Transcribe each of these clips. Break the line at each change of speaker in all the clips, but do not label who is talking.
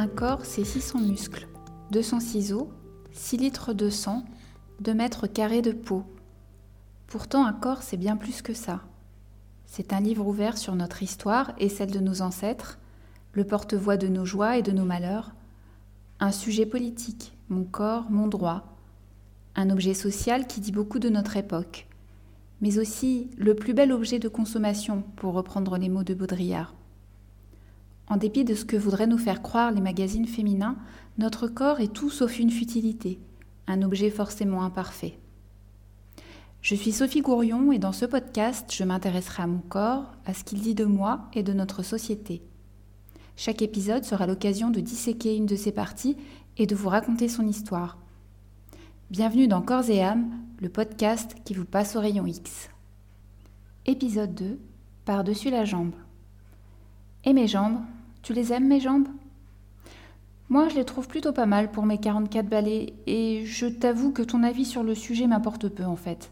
Un corps, c'est 600 muscles, 200 ciseaux, 6 litres de sang, 2 mètres carrés de peau. Pourtant, un corps, c'est bien plus que ça. C'est un livre ouvert sur notre histoire et celle de nos ancêtres, le porte-voix de nos joies et de nos malheurs, un sujet politique, mon corps, mon droit, un objet social qui dit beaucoup de notre époque, mais aussi le plus bel objet de consommation, pour reprendre les mots de Baudrillard. En dépit de ce que voudraient nous faire croire les magazines féminins, notre corps est tout sauf une futilité, un objet forcément imparfait. Je suis Sophie Gourion et dans ce podcast, je m'intéresserai à mon corps, à ce qu'il dit de moi et de notre société. Chaque épisode sera l'occasion de disséquer une de ses parties et de vous raconter son histoire. Bienvenue dans Corps et âme, le podcast qui vous passe au rayon X. Épisode 2 Par-dessus la jambe. Et mes jambes tu les aimes, mes jambes? Moi, je les trouve plutôt pas mal pour mes 44 balais, et je t'avoue que ton avis sur le sujet m'importe peu en fait.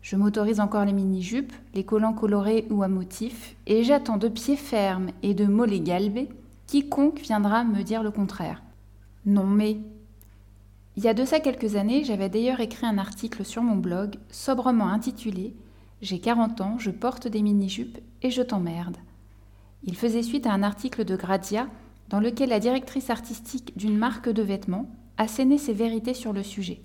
Je m'autorise encore les mini-jupes, les collants colorés ou à motifs, et j'attends de pied ferme et de mollets galbés quiconque viendra me dire le contraire. Non mais... Il y a de ça quelques années, j'avais d'ailleurs écrit un article sur mon blog, sobrement intitulé J'ai 40 ans, je porte des mini-jupes et je t'emmerde. Il faisait suite à un article de Grazia dans lequel la directrice artistique d'une marque de vêtements assénait ses vérités sur le sujet.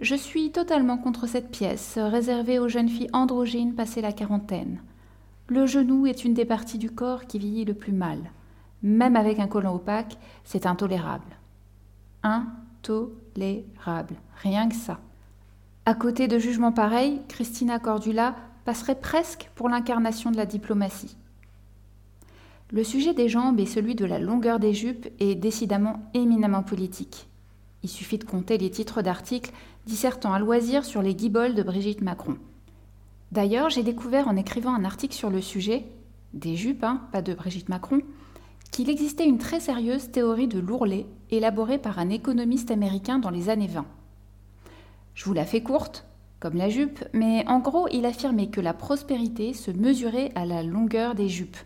Je suis totalement contre cette pièce, réservée aux jeunes filles androgynes passées la quarantaine. Le genou est une des parties du corps qui vieillit le plus mal. Même avec un collant opaque, c'est intolérable. Intolérable, rien que ça. À côté de jugements pareils, Christina Cordula passerait presque pour l'incarnation de la diplomatie. Le sujet des jambes et celui de la longueur des jupes est décidément éminemment politique. Il suffit de compter les titres d'articles dissertant à loisir sur les guibolles de Brigitte Macron. D'ailleurs, j'ai découvert en écrivant un article sur le sujet, des jupes, hein, pas de Brigitte Macron, qu'il existait une très sérieuse théorie de l'ourlet élaborée par un économiste américain dans les années 20. Je vous la fais courte, comme la jupe, mais en gros, il affirmait que la prospérité se mesurait à la longueur des jupes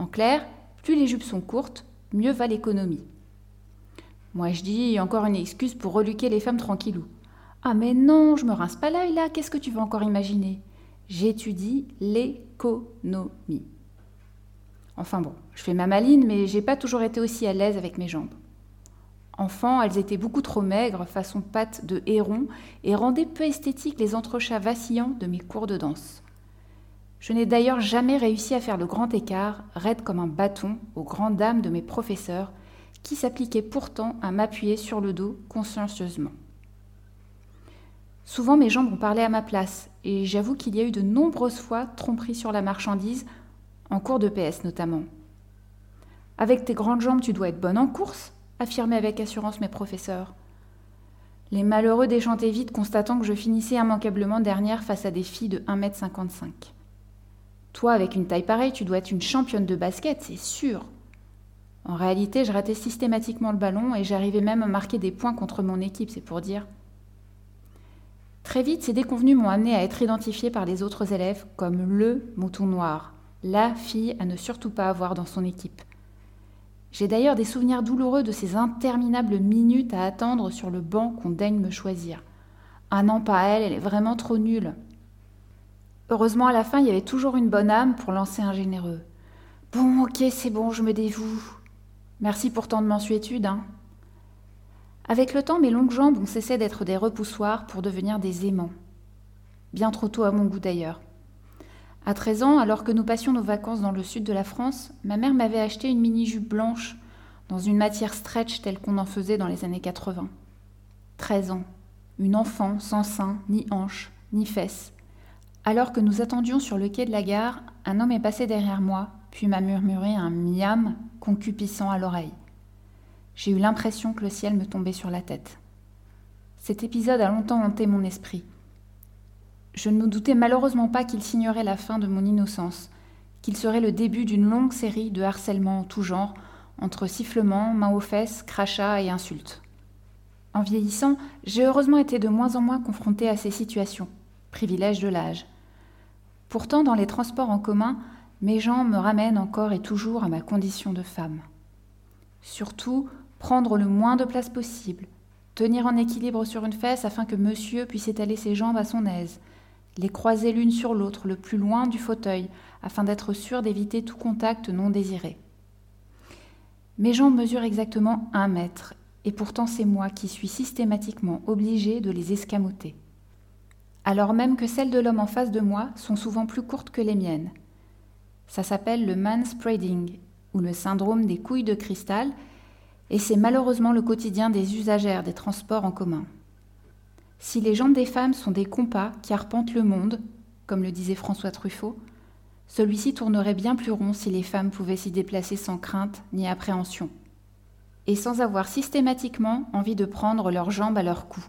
en clair, plus les jupes sont courtes, mieux va l'économie. Moi je dis encore une excuse pour reluquer les femmes tranquillou. Ah mais non, je me rince pas l'œil là, qu'est-ce que tu vas encore imaginer? J'étudie l'économie. Enfin bon, je fais ma maline, mais j'ai pas toujours été aussi à l'aise avec mes jambes. Enfant, elles étaient beaucoup trop maigres, façon pattes de héron, et rendaient peu esthétiques les entrechats vacillants de mes cours de danse. Je n'ai d'ailleurs jamais réussi à faire le grand écart, raide comme un bâton, aux grandes dames de mes professeurs, qui s'appliquaient pourtant à m'appuyer sur le dos consciencieusement. Souvent mes jambes ont parlé à ma place, et j'avoue qu'il y a eu de nombreuses fois tromperie sur la marchandise, en cours de PS notamment. Avec tes grandes jambes, tu dois être bonne en course, affirmaient avec assurance mes professeurs. Les malheureux déchantaient vite, constatant que je finissais immanquablement dernière face à des filles de 1m55. Toi, avec une taille pareille, tu dois être une championne de basket, c'est sûr. En réalité, je ratais systématiquement le ballon et j'arrivais même à marquer des points contre mon équipe, c'est pour dire. Très vite, ces déconvenus m'ont amené à être identifiée par les autres élèves comme le mouton noir, la fille à ne surtout pas avoir dans son équipe. J'ai d'ailleurs des souvenirs douloureux de ces interminables minutes à attendre sur le banc qu'on daigne me choisir. Ah non, pas elle, elle est vraiment trop nulle. Heureusement, à la fin, il y avait toujours une bonne âme pour lancer un généreux. Bon, ok, c'est bon, je me dévoue. Merci pour tant de mensuétude. Hein. Avec le temps, mes longues jambes ont cessé d'être des repoussoirs pour devenir des aimants. Bien trop tôt à mon goût d'ailleurs. À 13 ans, alors que nous passions nos vacances dans le sud de la France, ma mère m'avait acheté une mini-jupe blanche dans une matière stretch telle qu'on en faisait dans les années 80. 13 ans. Une enfant sans sein, ni hanches, ni fesses, alors que nous attendions sur le quai de la gare, un homme est passé derrière moi, puis m'a murmuré un miam concupissant à l'oreille. J'ai eu l'impression que le ciel me tombait sur la tête. Cet épisode a longtemps hanté mon esprit. Je ne me doutais malheureusement pas qu'il signerait la fin de mon innocence, qu'il serait le début d'une longue série de harcèlements en tout genre, entre sifflements, mains aux fesses, crachats et insultes. En vieillissant, j'ai heureusement été de moins en moins confrontée à ces situations privilège de l'âge. Pourtant, dans les transports en commun, mes jambes me ramènent encore et toujours à ma condition de femme. Surtout, prendre le moins de place possible, tenir en équilibre sur une fesse afin que monsieur puisse étaler ses jambes à son aise, les croiser l'une sur l'autre le plus loin du fauteuil afin d'être sûr d'éviter tout contact non désiré. Mes jambes mesurent exactement un mètre, et pourtant c'est moi qui suis systématiquement obligée de les escamoter. Alors même que celles de l'homme en face de moi sont souvent plus courtes que les miennes. Ça s'appelle le manspreading, ou le syndrome des couilles de cristal, et c'est malheureusement le quotidien des usagères des transports en commun. Si les jambes des femmes sont des compas qui arpentent le monde, comme le disait François Truffaut, celui-ci tournerait bien plus rond si les femmes pouvaient s'y déplacer sans crainte ni appréhension, et sans avoir systématiquement envie de prendre leurs jambes à leur cou.